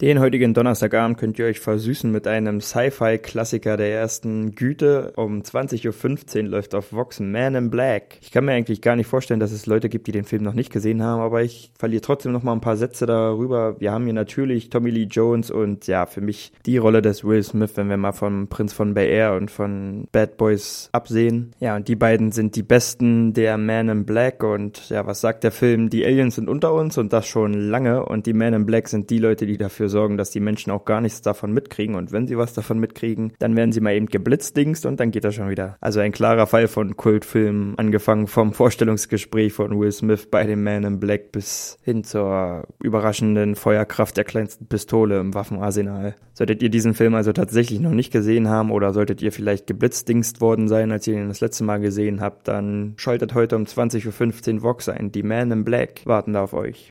Den heutigen Donnerstagabend könnt ihr euch versüßen mit einem Sci-Fi-Klassiker der ersten Güte. Um 20.15 Uhr läuft auf Vox Man in Black. Ich kann mir eigentlich gar nicht vorstellen, dass es Leute gibt, die den Film noch nicht gesehen haben, aber ich verliere trotzdem noch mal ein paar Sätze darüber. Wir haben hier natürlich Tommy Lee Jones und ja, für mich die Rolle des Will Smith, wenn wir mal vom Prinz von Bel Air und von Bad Boys absehen. Ja, und die beiden sind die besten der Man in Black und ja, was sagt der Film? Die Aliens sind unter uns und das schon lange und die Man in Black sind die Leute, die dafür dafür sorgen, dass die Menschen auch gar nichts davon mitkriegen. Und wenn sie was davon mitkriegen, dann werden sie mal eben geblitzdingst und dann geht das schon wieder. Also ein klarer Fall von Kultfilmen, angefangen vom Vorstellungsgespräch von Will Smith bei dem Man in Black bis hin zur überraschenden Feuerkraft der kleinsten Pistole im Waffenarsenal. Solltet ihr diesen Film also tatsächlich noch nicht gesehen haben oder solltet ihr vielleicht geblitzdingst worden sein, als ihr ihn das letzte Mal gesehen habt, dann schaltet heute um 20.15 Uhr Vox ein. Die Man in Black warten da auf euch.